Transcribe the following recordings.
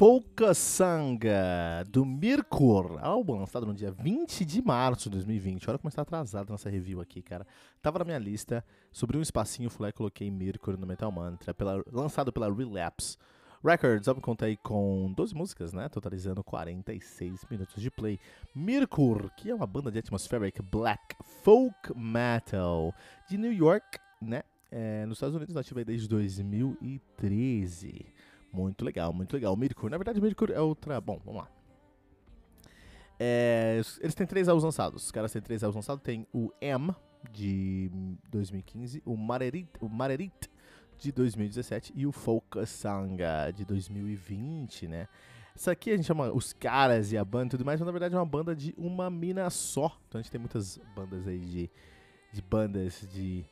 Folkasanga, do Mirkur, álbum lançado no dia 20 de março de 2020. Olha como está atrasado nessa review aqui, cara. Tava na minha lista, sobre um espacinho, fui lá e coloquei Mirkur no Metal Mantra, pela, lançado pela Relapse Records. Álbum contei com 12 músicas, né, totalizando 46 minutos de play. Mirkur, que é uma banda de atmospheric black folk metal de New York, né, é, nos Estados Unidos, nativa desde 2013. Muito legal, muito legal. Mercúrio, na verdade, Mercúrio é outra. Bom, vamos lá. É, eles têm três álbuns lançados. Os caras têm três álbuns lançados. Tem o M, de 2015, o Marerit, o Marerit de 2017 e o Folkasanga de 2020, né? Isso aqui a gente chama os caras e a banda e tudo mais, mas na verdade é uma banda de uma mina só. Então a gente tem muitas bandas aí de, de bandas de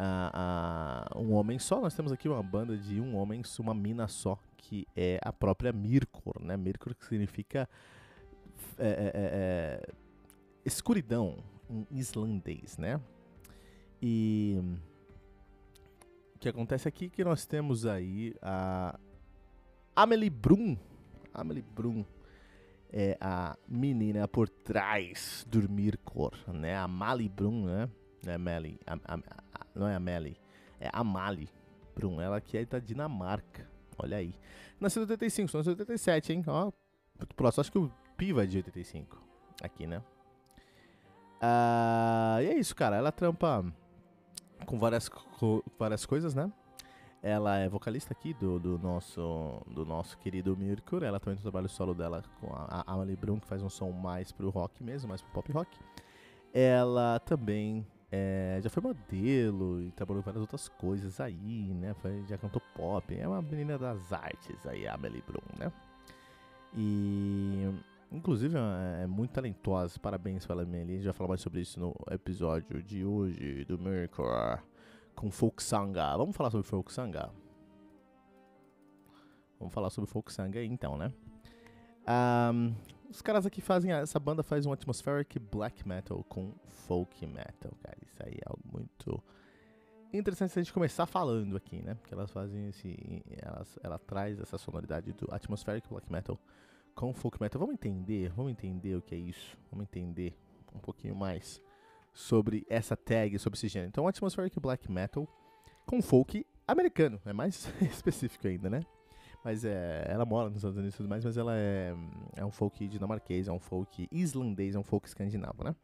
uh, uh, um homem só. Nós temos aqui uma banda de um homem, uma mina só, que é a própria Mirkor, né? Mirkor que significa é, é, é, é, escuridão em islandês, né? E o que acontece aqui é que nós temos aí a Amelie Brum. Amelie Brum é a menina por trás do Mirkor, né? A Mali Brum, né? É Meli, a, a, a, não é a Meli, é a Mali Brum, ela que é da Dinamarca, olha aí. Nasceu em 85, sou nasceu em 87, hein, ó, próximo, acho que o Piva é de 85, aqui, né. Ah, e é isso, cara, ela trampa com várias, várias coisas, né. Ela é vocalista aqui do, do, nosso, do nosso querido Mercury. Ela também tem o trabalho solo dela com a, a Brum, que faz um som mais pro rock mesmo, mais pro pop rock. Ela também é, já foi modelo e trabalhou várias outras coisas aí, né? Foi, já cantou pop. É uma menina das artes aí, a Amelie Brum, né? E inclusive é, é muito talentosa. Parabéns para a Amelie. A gente vai falar mais sobre isso no episódio de hoje do Mercury com Folk Sanga. Vamos falar sobre Folk Sanga? Vamos falar sobre Folk Sanga aí então, né? Um, os caras aqui fazem. Essa banda faz um atmospheric black metal com folk metal, cara. Isso aí é algo muito interessante a gente começar falando aqui, né? Porque elas fazem esse. Elas, ela traz essa sonoridade do atmospheric black metal com folk metal. Vamos entender, vamos entender o que é isso. Vamos entender um pouquinho mais sobre essa tag, sobre esse gênero. Então, atmospheric black metal com folk americano, é mais específico ainda, né? Mas é, ela mora nos Estados Unidos e tudo mais, mas ela é, é um folk dinamarquês, é um folk islandês, é um folk escandinavo, né?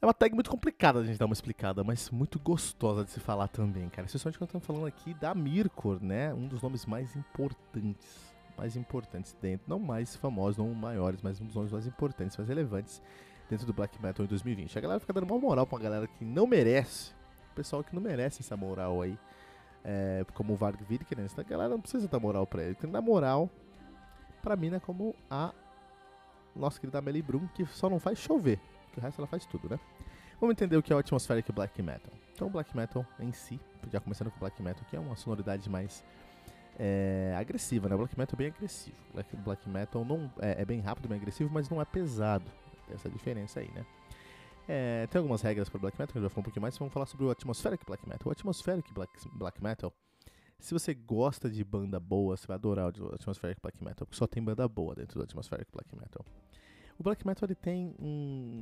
É uma tag muito complicada a gente dar uma explicada, mas muito gostosa de se falar também, cara. Especialmente quando estamos falando aqui da Mirkor, né? Um dos nomes mais importantes. Mais importantes dentro, não mais famosos, não maiores, mas um dos nomes mais importantes, mais relevantes dentro do black metal em 2020. A galera fica dando uma moral pra uma galera que não merece. O pessoal que não merece essa moral aí é, como o Varg Virkinen, essa galera não precisa dar moral pra ele. Tem que dar moral pra mina como a nossa querida Amelie Brum, que só não faz chover, o resto ela faz tudo, né? Vamos entender o que é o Atmospheric Black Metal. Então, Black Metal em si, já começando com Black Metal, que é uma sonoridade mais é, agressiva, né? Black Metal é bem agressivo. Black, Black Metal não é, é bem rápido, bem agressivo, mas não é pesado. Tem essa diferença aí, né? É, tem algumas regras para Black Metal, que gente vai falar um pouquinho mais. Vamos falar sobre o Atmospheric Black Metal. O Atmospheric Black, Black Metal, se você gosta de banda boa, você vai adorar o Atmospheric Black Metal, porque só tem banda boa dentro do Atmospheric Black Metal. O Black Metal ele tem um,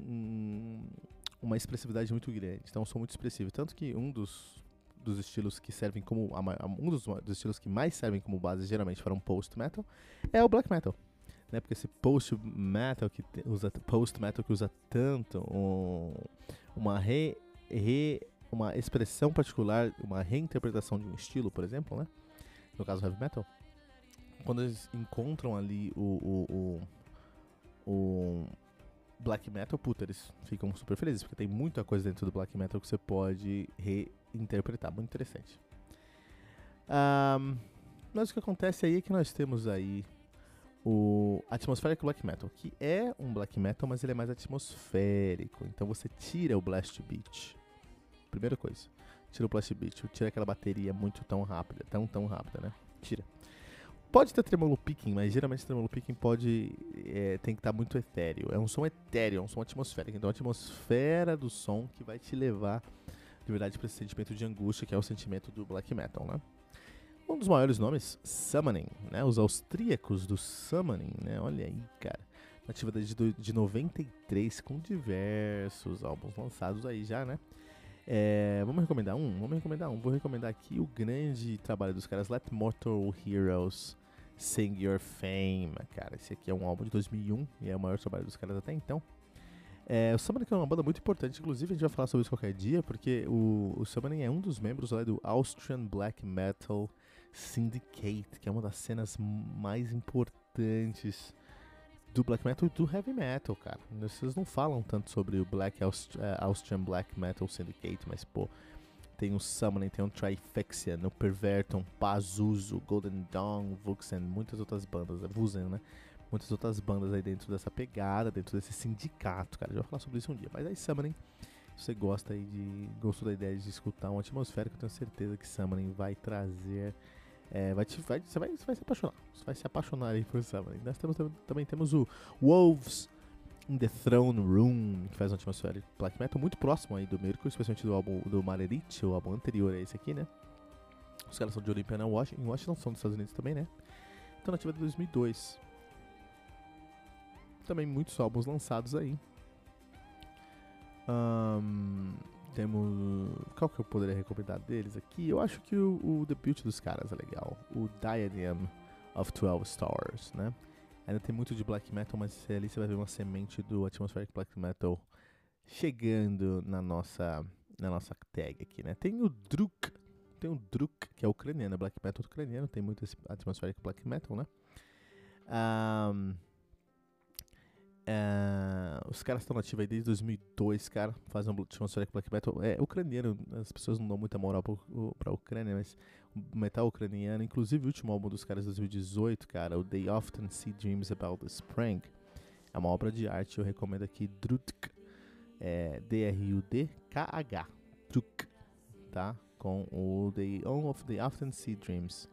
um, uma expressividade muito grande, então um som muito expressivo. Tanto que um dos, dos estilos que servem como. Um dos, dos estilos que mais servem como base, geralmente, para um post metal, é o Black Metal né? Porque esse post metal que usa post metal que usa tanto um, uma re, re, uma expressão particular, uma reinterpretação de um estilo, por exemplo, né? No caso heavy metal, quando eles encontram ali o, o, o, o black metal, puta, eles ficam super felizes, porque tem muita coisa dentro do black metal que você pode reinterpretar, muito interessante. Um, mas o que acontece aí é que nós temos aí o Atmospheric Black Metal, que é um black metal, mas ele é mais atmosférico. Então você tira o blast beat. Primeira coisa, tira o blast beat, tira aquela bateria muito tão rápida, tão tão rápida, né? Tira. Pode ter tremolo picking, mas geralmente tremolo picking pode é, tem que estar tá muito etéreo. É um som etéreo, é um som atmosférico. Então a atmosfera do som que vai te levar de verdade para esse sentimento de angústia que é o sentimento do black metal, né? Um dos maiores nomes, Summoning, né? Os austríacos do Summoning, né? Olha aí, cara. Nativa desde de 93, com diversos álbuns lançados aí já, né? É, vamos recomendar um? Vamos recomendar um. Vou recomendar aqui o grande trabalho dos caras, Let Mortal Heroes Sing Your Fame, cara. Esse aqui é um álbum de 2001 e é o maior trabalho dos caras até então. É, o Summoning é uma banda muito importante, inclusive a gente vai falar sobre isso qualquer dia, porque o, o Summoning é um dos membros lá do Austrian Black Metal Syndicate, que é uma das cenas mais importantes do black metal e do heavy metal, cara. Vocês não falam tanto sobre o Black Aust uh, Austrian Black Metal Syndicate, mas pô, tem o Summoning, tem o Trifexia, o Perverton, Pazuzu, Golden Dawn, Vuxen, muitas outras bandas, é Vuzen, né? Muitas outras bandas aí dentro dessa pegada, dentro desse sindicato, cara. Gente vai falar sobre isso um dia. Mas aí Summoning, você gosta aí de. gostou da ideia de escutar uma atmosfera, eu tenho certeza que Summoning vai trazer é, vai te, vai, você, vai, você vai se apaixonar. Você vai se apaixonar aí por Summoning. Nós temos, também temos o Wolves in the Throne Room, que faz uma atmosfera de black metal muito próximo aí do Mercury, especialmente do álbum do Malerit, o álbum anterior a esse aqui, né? Os caras são de Olympia na Washington, em Washington são dos Estados Unidos também, né? Então nativa de 2002. Também muitos álbuns lançados aí. Um, temos. Qual que eu poderia recomendar deles aqui? Eu acho que o, o debut dos caras é legal. O Diadem of 12 Stars, né? Ainda tem muito de black metal, mas ali você vai ver uma semente do Atmospheric Black Metal chegando na nossa, na nossa tag aqui, né? Tem o Druk, tem o Druk, que é ucraniano, black metal ucraniano, tem muito esse Atmospheric Black Metal, né? Um, é, os caras estão nativos aí desde 2002, cara. Fazem um atmospheric black metal. É ucraniano, as pessoas não dão muita moral pra, pra Ucrânia, mas metal ucraniano. Inclusive, o último álbum dos caras de 2018, cara, o They Often See Dreams About the Spring. É uma obra de arte, eu recomendo aqui. Drutk. É, D-R-U-D-K-H. Druk. Tá? Com o They, of the Often See Dreams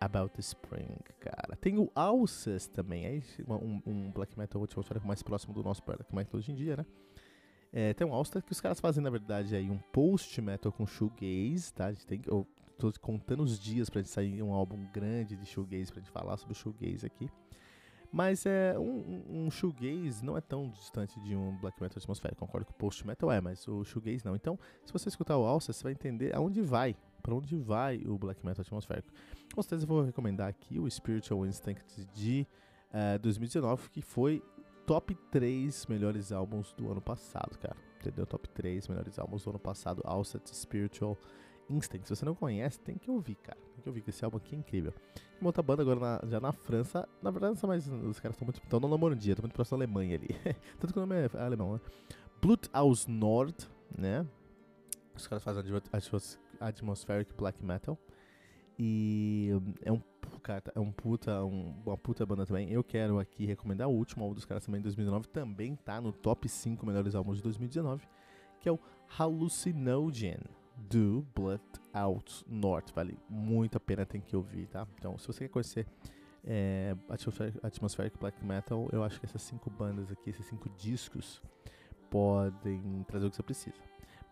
About the Spring, cara. Tem o Alcest também, é um, um black metal atmosférico mais próximo do nosso black metal hoje em dia, né? É, tem um Alcest que os caras fazem, na verdade, aí um post metal com shoegaze, tá? A gente tem, eu tô contando os dias pra gente sair um álbum grande de shoegaze, pra gente falar sobre shoegaze aqui. Mas é um, um shoegaze não é tão distante de um black metal atmosférico. Concordo que o post metal é, mas o shoegaze não. Então, se você escutar o Alcest, você vai entender aonde vai, para onde vai o black metal atmosférico. Com certeza vou recomendar aqui o Spiritual Instinct de uh, eh, 2019, que foi top 3 melhores álbuns do ano passado, cara. Entendeu? Top 3 melhores álbuns do ano passado, Alset Spiritual Instinct. Se você não conhece, tem que ouvir, cara. Tem que ouvir, que esse álbum aqui é incrível. Uma outra banda agora na, já na França. Na verdade, mas os caras estão muito. estão na Normandia, estão muito próximo da Alemanha ali. Tanto que o nome é alemão, né? Blut aus Nord, né? Os caras fazem atmospheric black metal. E é um, cara, é um puta, um, uma puta banda também. Eu quero aqui recomendar o último álbum dos caras também de 2019, também tá no top 5 melhores álbuns de 2019, que é o Hallucinogen do Blood Out North. Vale muito a pena, tem que ouvir, tá? Então, se você quer conhecer é, Atmospheric, Atmospheric Black Metal, eu acho que essas cinco bandas aqui, esses cinco discos, podem trazer o que você precisa.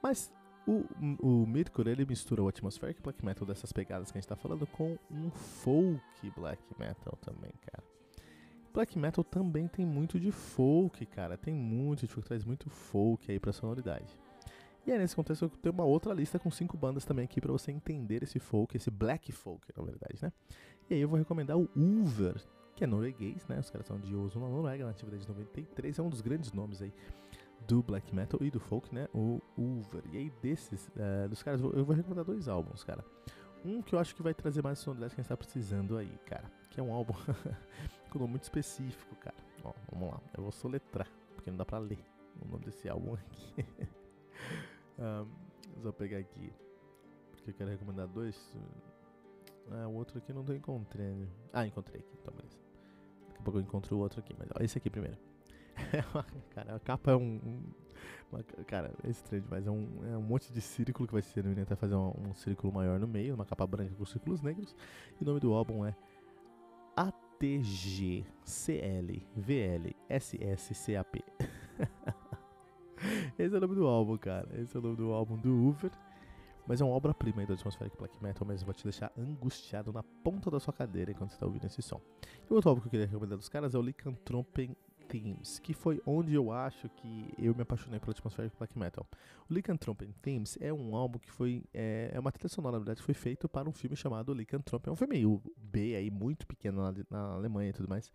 Mas o, o Mercury ele mistura o atmospheric black metal dessas pegadas que a gente tá falando com um folk black metal também, cara. Black metal também tem muito de folk, cara. Tem muito de folk, traz muito folk aí pra sonoridade. E aí, nesse contexto, eu tenho uma outra lista com cinco bandas também aqui para você entender esse folk, esse black folk, na verdade, né? E aí eu vou recomendar o Ulver, que é norueguês, né? Os caras são de Oslo, na Noruega, nativo desde 93, é um dos grandes nomes aí do black metal e do folk, né? O Ulver. E aí, desses, uh, dos caras, eu vou recomendar dois álbuns, cara. Um que eu acho que vai trazer mais sonoridade que a gente tá precisando aí, cara. Que é um álbum com nome muito específico, cara. Ó, vamos lá. Eu vou soletrar, porque não dá pra ler o nome desse álbum aqui. um, vou pegar aqui. Porque eu quero recomendar dois. Ah, o outro aqui não tô encontrando. Ah, encontrei aqui, então beleza. a pouco eu encontro o outro aqui, mas ó, esse aqui primeiro. cara, a capa é um. um uma, cara, é estranho demais. É um, é um monte de círculo que vai ser. Ele tentar fazer um, um círculo maior no meio, uma capa branca com círculos negros. E o nome do álbum é ATG CL VL SSCAP. Esse é o nome do álbum, cara. Esse é o nome do álbum do Uber. Mas é uma obra-prima aí do Atmospheric Black Metal mesmo, vai te deixar angustiado na ponta da sua cadeira enquanto você está ouvindo esse som. E outro álbum que eu queria recomendar dos caras é o Lycanthrope Themes, que foi onde eu acho que eu me apaixonei pelo Atmospheric Black Metal. O Lycanthrope Themes é um álbum que foi, é, é, uma trilha sonora, na verdade, foi feito para um filme chamado Lycanthrope. É um filme meio B aí, muito pequeno na, na Alemanha e tudo mais.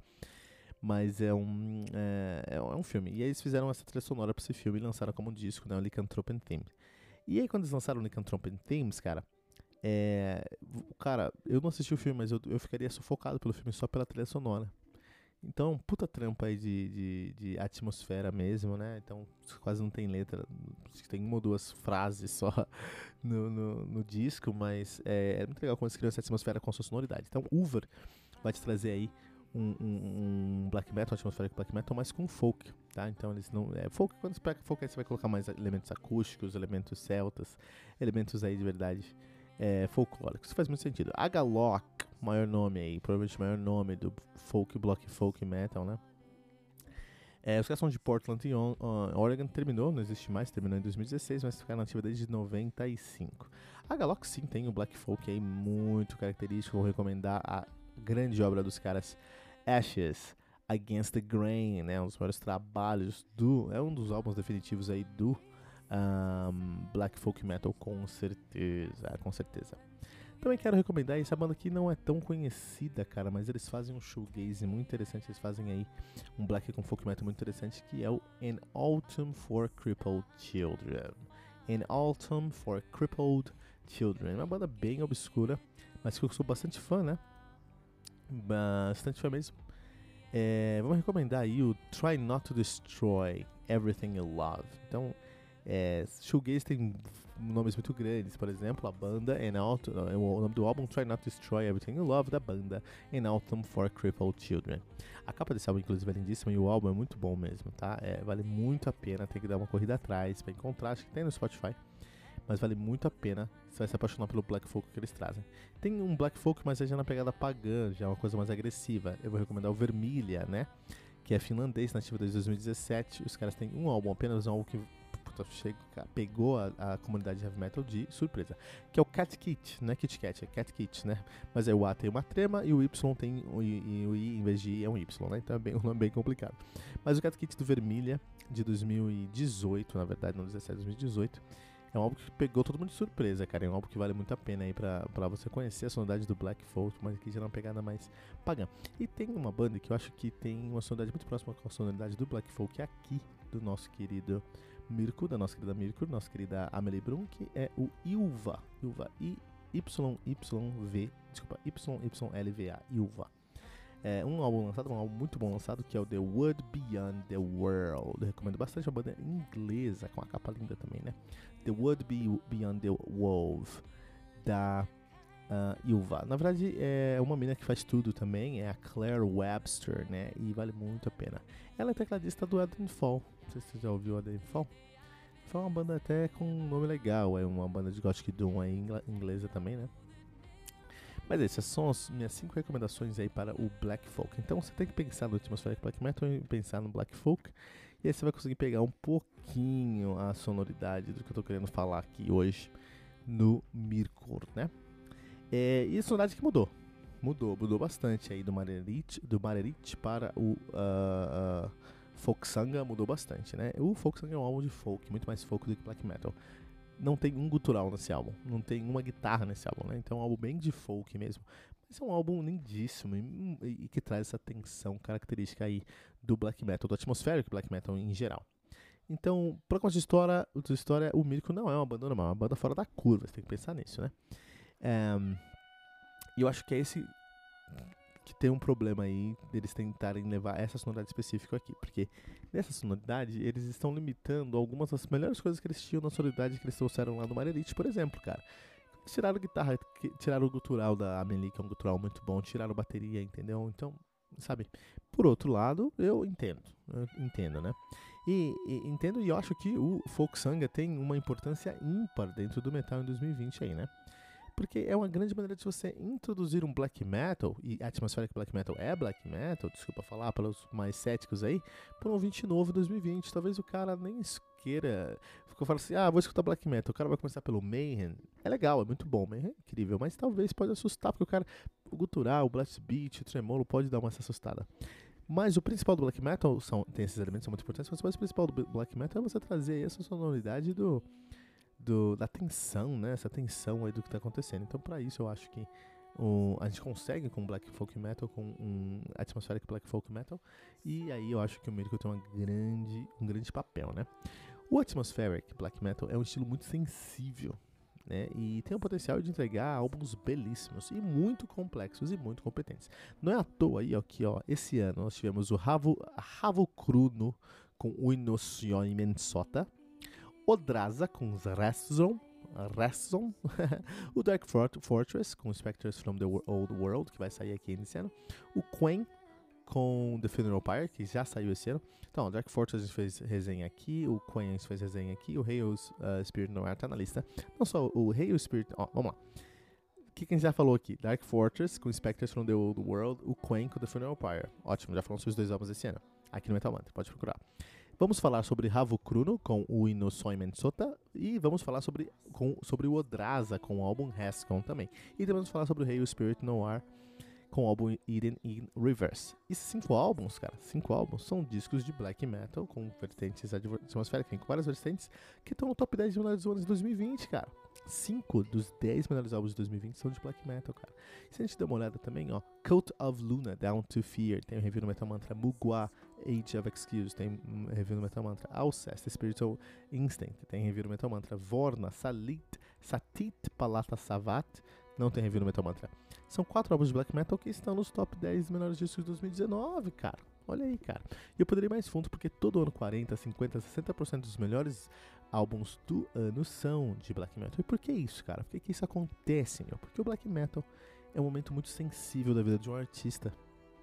Mas é um, é, é, um filme. E aí eles fizeram essa trilha sonora para esse filme e lançaram como um disco, né, o Lycanthrope Themes. E aí, quando eles lançaram o Lycanthrope Themes, cara, é. Cara, eu não assisti o filme, mas eu, eu ficaria sufocado pelo filme só pela trilha sonora. Então, puta trampa aí de, de, de, atmosfera mesmo, né? Então, quase não tem letra. Tem uma ou duas frases só no, no, no disco, mas é, é, muito legal quando eles criam essa atmosfera com sua sonoridade. Então, Uber vai te trazer aí um, um, um black metal, uma atmosfera black metal, mas com folk, tá? Então eles não. É, folk, quando você pega folk, aí você vai colocar mais elementos acústicos, elementos celtas, elementos aí de verdade é, folclóricos. Isso faz muito sentido. Agalok, maior nome aí, provavelmente maior nome do folk, block folk metal, né? É, os caras são de Portland e Oregon, terminou, não existe mais, terminou em 2016, mas ficaram nativa desde 95. A Galok sim tem o Black Folk aí muito característico, vou recomendar a grande obra dos caras Ashes Against the Grain, né? Um dos maiores trabalhos do. É um dos álbuns definitivos aí do um, Black Folk Metal, com certeza. Com certeza. Também quero recomendar essa banda que não é tão conhecida, cara, mas eles fazem um shoegaze muito interessante. Eles fazem aí um black com folk metal muito interessante que é o An Autumn for Crippled Children. An Autumn for Crippled Children. Uma banda bem obscura, mas que eu sou bastante fã, né? Bastante fã mesmo. É, vamos recomendar aí o Try Not to Destroy Everything You Love. Então, é, shoegaze tem nomes muito grandes, por exemplo, a banda In Autumn, o nome do álbum Try Not to Destroy Everything You Love da banda In Autumn for Crippled Children. A capa desse álbum, inclusive, é lindíssima e o álbum é muito bom mesmo, tá? É, vale muito a pena, tem que dar uma corrida atrás para encontrar, acho que tem no Spotify mas vale muito a pena. Você vai se apaixonar pelo Black Folk que eles trazem. Tem um Black Folk, mas é já na pegada pagã, já é uma coisa mais agressiva. Eu vou recomendar o Vermilha, né? Que é finlandês, nativo desde 2017. Os caras têm um álbum apenas, um álbum que chega, pegou a, a, comunidade de heavy metal de surpresa. Que é o Cat Kit, não é Kit Kat, é Cat Kit, né? Mas aí o A tem uma trema e o Y tem I, e o I em vez de I é um Y, né? Então é bem, um nome bem complicado. Mas o Cat Kit do Vermilha, de 2018, na verdade, não 17, 2018 é um álbum que pegou todo mundo de surpresa, cara. É um álbum que vale muito a pena aí pra, pra você conhecer a sonoridade do Black Folk, mas que já é uma pegada mais pagã. E tem uma banda que eu acho que tem uma sonoridade muito próxima com a sonoridade do Black Folk aqui, do nosso querido Mirko, da nossa querida Mirko, nossa querida Amelie Brun, que é o Ilva. Ilva. I-Y-Y-V, desculpa, Y-Y-L-V-A, Ilva. É um álbum lançado, um álbum muito bom lançado, que é o The World Beyond the World. Eu recomendo bastante, a banda inglesa, com uma capa linda também, né? The World Be Beyond the World, da uh, Ilva. Na verdade, é uma mina que faz tudo também, é a Claire Webster, né? E vale muito a pena. Ela é tecladista do Fall. Não sei se você já ouviu Fall. Foi uma banda até com um nome legal, é uma banda de Gothic Doom aí, inglesa também, né? Mas essas são as minhas cinco recomendações aí para o Black Folk. Então você tem que pensar no Atmospheric Black Metal e pensar no Black Folk. E aí você vai conseguir pegar um pouquinho a sonoridade do que eu estou querendo falar aqui hoje no Mirkor, né? É, e a sonoridade que mudou. Mudou, mudou bastante aí do Marerit, do Marerit para o uh, uh, Folk Sanga, mudou bastante, né? O Folk Sanga é um álbum de folk, muito mais folk do que black metal não tem um gutural nesse álbum, não tem uma guitarra nesse álbum, né? Então é um álbum bem de folk mesmo. Mas é um álbum lindíssimo e, e, que traz essa tensão característica aí do black metal, do atmospheric black metal em geral. Então, pra contar história, de história, o Mirko não é uma banda normal, é uma banda fora da curva, você tem que pensar nisso, né? E eu acho que é esse que tem um problema aí deles tentarem levar essa sonoridade específica aqui, porque nessa sonoridade eles estão limitando algumas das melhores coisas que eles tinham na sonoridade que eles trouxeram lá do Marelite, por exemplo, cara. Tiraram guitarra, tiraram o gutural da Amelie, que é um gutural muito bom, tiraram bateria, entendeu? Então sabe? Por outro lado, eu entendo, eu entendo, né? E, e entendo e eu acho que o folk sanga tem uma importância ímpar dentro do metal em 2020 aí, né? Porque é uma grande maneira de você introduzir um black metal, e Atmospheric Black Metal é black metal, desculpa falar para os mais céticos aí, por um ouvinte novo 2020. Talvez o cara nem queira. Ficou falando assim: ah, vou escutar black metal. O cara vai começar pelo Mayhem. É legal, é muito bom, Mayhem é incrível, mas talvez pode assustar, porque o cara, o gutural, o blast beat, o tremolo pode dar uma assustada. Mas o principal do black metal são, tem esses elementos são muito importantes, mas o principal do black metal é você trazer essa sonoridade do do, da tensão, né? Essa tensão aí do que está acontecendo. Então, para isso, eu acho que o, a gente consegue com Black Folk Metal, com um Atmospheric Black Folk Metal, e aí eu acho que o Miracle tem uma grande, um grande papel, né? O Atmospheric Black Metal é um estilo muito sensível, né? E tem o potencial de entregar álbuns belíssimos e muito complexos e muito competentes. Não é à toa aí, ó, que ó, esse ano nós tivemos o Ravo, Ravo Cruno com o Inocione Mensota, Odraza com Reston, Reston o Dark Fortress com Spectres from the Old World, que vai sair aqui esse ano, o Quen com The Funeral Pyre, que já saiu esse ano. Então, Dark Fortress a gente fez resenha aqui, o Quen a gente fez resenha aqui, o Hale's uh, Spirit Noir tá na lista. Não só o Hale's Spirit... Ó, vamos lá. O que, que a gente já falou aqui? Dark Fortress com Spectres from the Old World, o Quen com The Funeral Pyre. Ótimo, já sobre os dois álbuns esse ano. Aqui no Metal Mantra, pode procurar. Vamos falar sobre Ravukruno com o Inosoimen Sota e vamos falar sobre, com, sobre o Odraza com o álbum Haskell também. E também vamos falar sobre o Hail Spirit Noir com o álbum Eden in Reverse. Esses cinco álbuns, cara, cinco álbuns, são discos de black metal com vertentes atmosféricas, com várias vertentes que estão no top 10 de melhores anos de 2020, cara. 5 dos 10 melhores álbuns de 2020 são de black metal, cara. E se a gente der uma olhada também, ó, Cult of Luna, Down to Fear, tem um review no Metal Mantra, Mugwa, Age of Excuse, tem um review no Metal Mantra, Alcest, Spiritual Instinct, tem review no Metal Mantra, Vorna, Salit, Satit, Palata Savat, não tem review no Metal Mantra. São quatro álbuns de black metal que estão nos top 10 melhores discos de 2019, cara. Olha aí, cara. E eu poderia ir mais fundo porque todo ano 40, 50, 60% dos melhores álbuns do ano são de black metal. E por que isso, cara? Por que, que isso acontece, meu? Porque o black metal é um momento muito sensível da vida de um artista.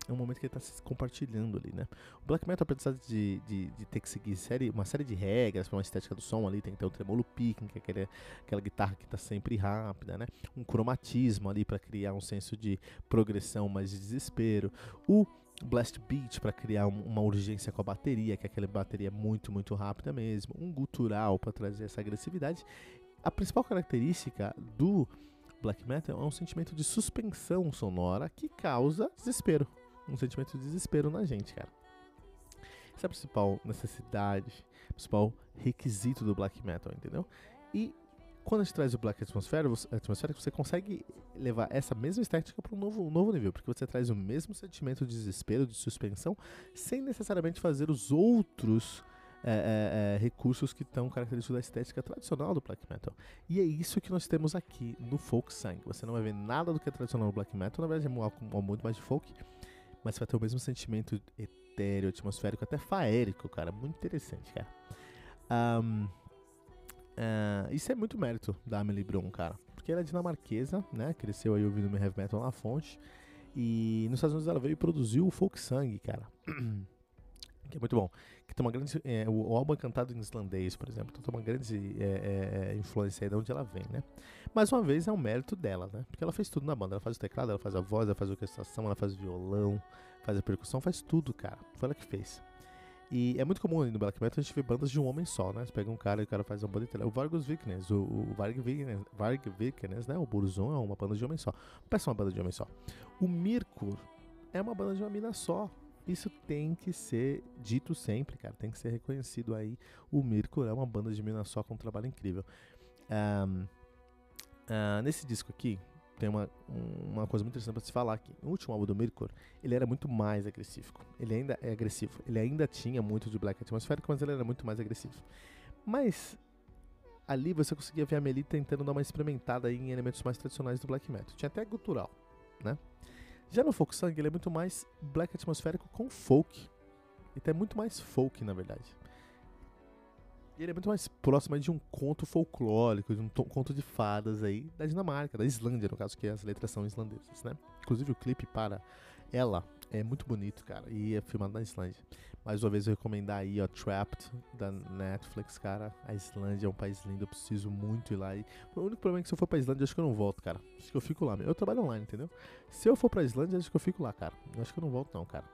É um momento que ele está se compartilhando ali, né? O black metal, apesar de, de, de ter que seguir série, uma série de regras para uma estética do som ali, tem que ter um tremolo picking, que é aquele, aquela guitarra que está sempre rápida, né? Um cromatismo ali para criar um senso de progressão, mas de desespero. O blast beat para criar uma urgência com a bateria, que é aquela bateria muito, muito rápida mesmo, um gutural para trazer essa agressividade. A principal característica do black metal é um sentimento de suspensão sonora que causa desespero, um sentimento de desespero na gente, cara. Essa é a principal necessidade, principal requisito do black metal, entendeu? E quando a gente traz o Black Atmosphere, você, consegue levar essa mesma estética para um novo, um novo nível, porque você traz o mesmo sentimento de desespero, de suspensão, sem necessariamente fazer os outros é, é, é, recursos que estão característicos da estética tradicional do black metal. E é isso que nós temos aqui no folk sang. Você não vai ver nada do que é tradicional no black metal, na verdade é algo muito mais de folk, mas vai ter o mesmo sentimento etéreo, atmosférico, até faérico, cara. Muito interessante, cara. Um, Uh, isso é muito mérito da Amelie Brum, cara. Porque ela é dinamarquesa, né? Cresceu aí ouvindo heavy metal na fonte. E nos Estados Unidos ela veio e produziu o Folk Sang, cara. que é muito bom. Que tem uma grande. É, o, álbum é cantado em islandês, por exemplo. Então tem uma grande é, é, influência aí de onde ela vem, né? Mais uma vez é um mérito dela, né? Porque ela fez tudo na banda. Ela faz o teclado, ela faz a voz, ela faz a orquestração, ela faz violão, faz a percussão, faz tudo, cara. Foi ela que fez. E é muito comum no Black Metal a gente ver bandas de um homem só, né? Você pega um cara e o cara faz uma banda inteira. O Vargus Vikernes, o, o Varg Vikernes, Varg Vikernes, né? O Burzum é uma banda de homem só. Peça uma banda de homem só. O Mirkur é uma banda de uma mina só. Isso tem que ser dito sempre, cara. Tem que ser reconhecido aí. O Mirkur é uma banda de mina só com um trabalho incrível. Um, uh, nesse disco aqui, tem uma, uma coisa muito interessante para se falar aqui. O último álbum do Mirkor, ele era muito mais agressivo. Ele ainda é agressivo. Ele ainda tinha muito de Black Atmospheric, mas ele era muito mais agressivo. Mas ali você conseguia ver a Meli tentando dar uma experimentada em elementos mais tradicionais do black metal. Tinha até gutural, né? Já no Folk Sang, ele é muito mais black atmosférico com folk. Ele é muito mais folk, na verdade. Ele é muito mais próximo de um conto folclórico, de um conto de fadas aí da Dinamarca, da Islândia, no caso, que as letras são islandesas, né? Inclusive o clipe para ela é muito bonito, cara, e é filmado na Islândia. Mais uma vez eu recomendar aí, ó, Trapped, da Netflix, cara. A Islândia é um país lindo, eu preciso muito ir lá. E o único problema é que se eu for pra Islândia, acho que eu não volto, cara. Acho que eu fico lá. Eu trabalho online, entendeu? Se eu for pra Islândia, acho que eu fico lá, cara. Eu acho que eu não volto não, cara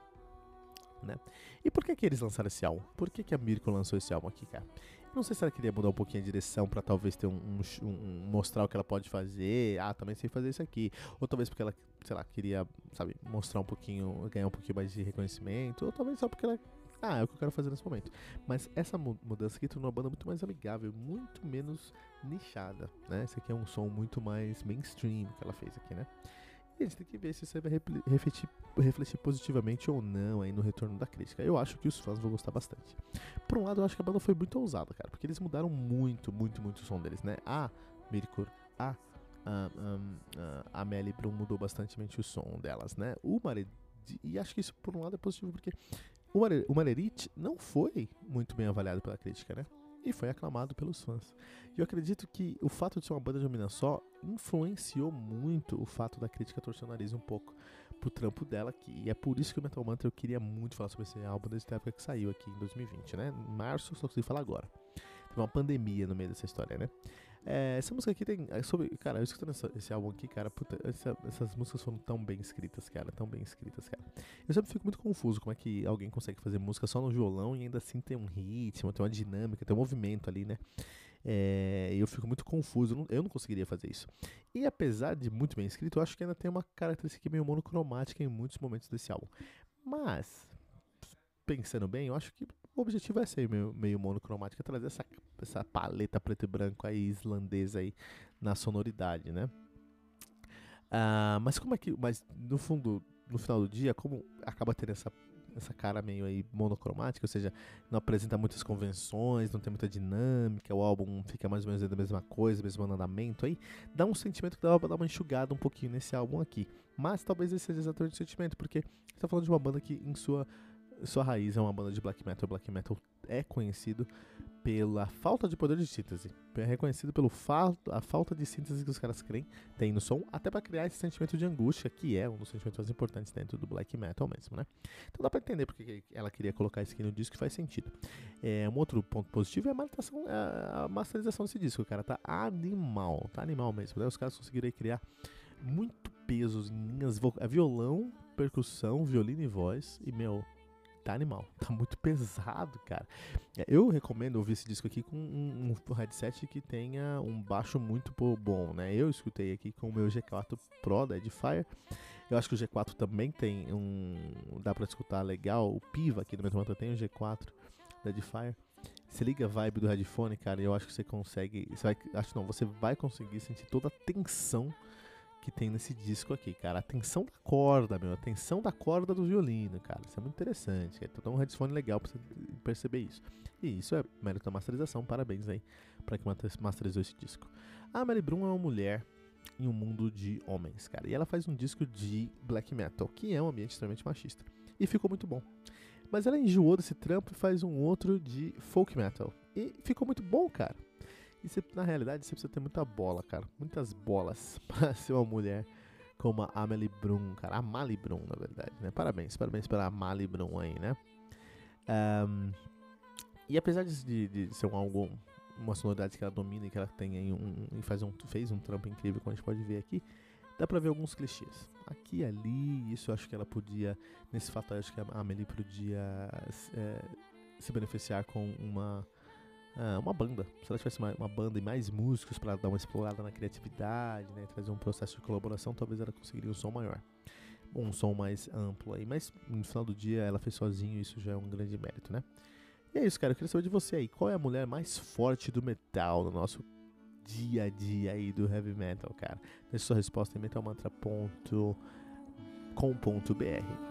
né? E por que que eles lançaram esse álbum? Por que que a Mirko lançou esse álbum aqui, cara? Não sei se ela queria mudar um pouquinho a direção para talvez ter um, um, um, mostrar o que ela pode fazer. Ah, também sei fazer isso aqui. Ou talvez porque ela, sei lá, queria, sabe, mostrar um pouquinho, ganhar um pouquinho mais de reconhecimento. Ou talvez só porque ela ah, é o que eu quero fazer nesse momento. Mas essa mudança aqui tornou a banda muito mais amigável, muito menos nichada, né? Esse aqui é um som muito mais mainstream que ela fez aqui, né? E a gente tem que ver se isso vai refletir, refletir positivamente ou não aí no retorno da crítica. Eu acho que os fãs vão gostar bastante. Por um lado, eu acho que a banda foi muito ousada, cara, porque eles mudaram muito, muito, muito o som deles, né? A Mirkur, a a, a, a Melly Brum mudou bastante o som delas, né? O Mare, e acho que isso por um lado é positivo porque o, Marerit não foi muito bem avaliado pela crítica, né? e foi aclamado pelos fãs. E eu acredito que o fato de ser uma banda de uma só influenciou muito o fato da crítica torcer o nariz um pouco pro trampo dela aqui. E é por isso que o Metal Mantra eu queria muito falar sobre esse álbum desde a época que saiu aqui em 2020, né? Em março, só consegui falar agora. Teve uma pandemia no meio dessa história, né? É, essa música aqui tem. É sobre, cara, eu escutando essa, esse álbum aqui, cara, puta, essa, essas músicas foram tão bem escritas, cara, tão bem escritas, cara. Eu sempre fico muito confuso como é que alguém consegue fazer música só no violão e ainda assim tem um ritmo, tem uma dinâmica, tem um movimento ali, né? É, eu fico muito confuso, eu não, eu não, conseguiria fazer isso. E apesar de muito bem escrito, eu acho que ainda tem uma característica meio monocromática em muitos momentos desse álbum. Mas, pensando bem, eu acho que o objetivo é ser meio, meio monocromático, é trazer essa, essa paleta preto e branco aí, islandesa aí, na sonoridade, né? Uh, mas como é que. Mas no fundo, no final do dia, como acaba tendo essa, essa cara meio aí monocromática, ou seja, não apresenta muitas convenções, não tem muita dinâmica, o álbum fica mais ou menos da mesma coisa, mesmo andamento aí, dá um sentimento que dá pra dar uma enxugada um pouquinho nesse álbum aqui. Mas talvez esse seja exatamente o sentimento, porque você tá falando de uma banda que em sua sua raiz é uma banda de black metal. O black metal é conhecido pela falta de poder de síntese. É reconhecido pelo fato, a falta de síntese que os caras creem, tem no som, até para criar esse sentimento de angústia, que é um dos sentimentos mais importantes dentro do black metal mesmo, né? Então dá para entender porque ela queria colocar isso aqui no disco, que faz sentido. É, um outro ponto positivo é a, é a masterização desse disco, cara. Tá animal, tá animal mesmo. Né? Os caras conseguiram criar muito peso em linhas, violão, percussão, violino e voz, e meu tá animal, tá muito pesado, cara. É, eu recomendo ouvir esse disco aqui com um, um headset que tenha um baixo muito bom, né? Eu escutei aqui com o meu G4 Pro da Edifier. Eu acho que o G4 também tem um. dá pra escutar legal. O Piva aqui do Metal tem o G4 da Edifier. Você liga a vibe do headphone, cara, e eu acho que você consegue. Você vai, acho não, você vai conseguir sentir toda a tensão que tem nesse disco aqui, cara. A tensão da corda, meu. A tensão da corda do violino, cara. Isso é muito interessante. Cara. Então, um headphone legal pra você perceber isso. E isso é mérito da masterização. Parabéns aí pra quem masterizou esse disco. A Mary Brum é uma mulher em um mundo de homens, cara. E ela faz um disco de black metal, que é um ambiente extremamente machista. E ficou muito bom. Mas ela enjoou desse trampo e faz um outro de folk metal. E ficou muito bom, cara. E você, na realidade você precisa ter muita bola, cara. Muitas bolas para ser uma mulher como a Amelie Brum, cara. A Mali Brum, na verdade, né? Parabéns, parabéns pela Mali Brum aí, né? Um, e apesar de, de ser um álbum, uma sonoridade que ela domina e que ela tem aí um, e faz um, fez um trampo incrível, como a gente pode ver aqui, dá pra ver alguns clichês. Aqui e ali, isso eu acho que ela podia, nesse fato eu acho que a Amelie podia é, se beneficiar com uma ah, uma banda. Se ela tivesse uma, uma banda e mais músicos para dar uma explorada na criatividade, né, trazer um processo de colaboração, talvez ela conseguiria um som maior. Um som mais amplo aí. Mas no final do dia ela fez sozinho isso já é um grande mérito, né? E é isso, cara. Eu queria saber de você aí. Qual é a mulher mais forte do metal no nosso dia a dia aí do heavy metal, cara? Deixe sua resposta em metalmantra.com.br.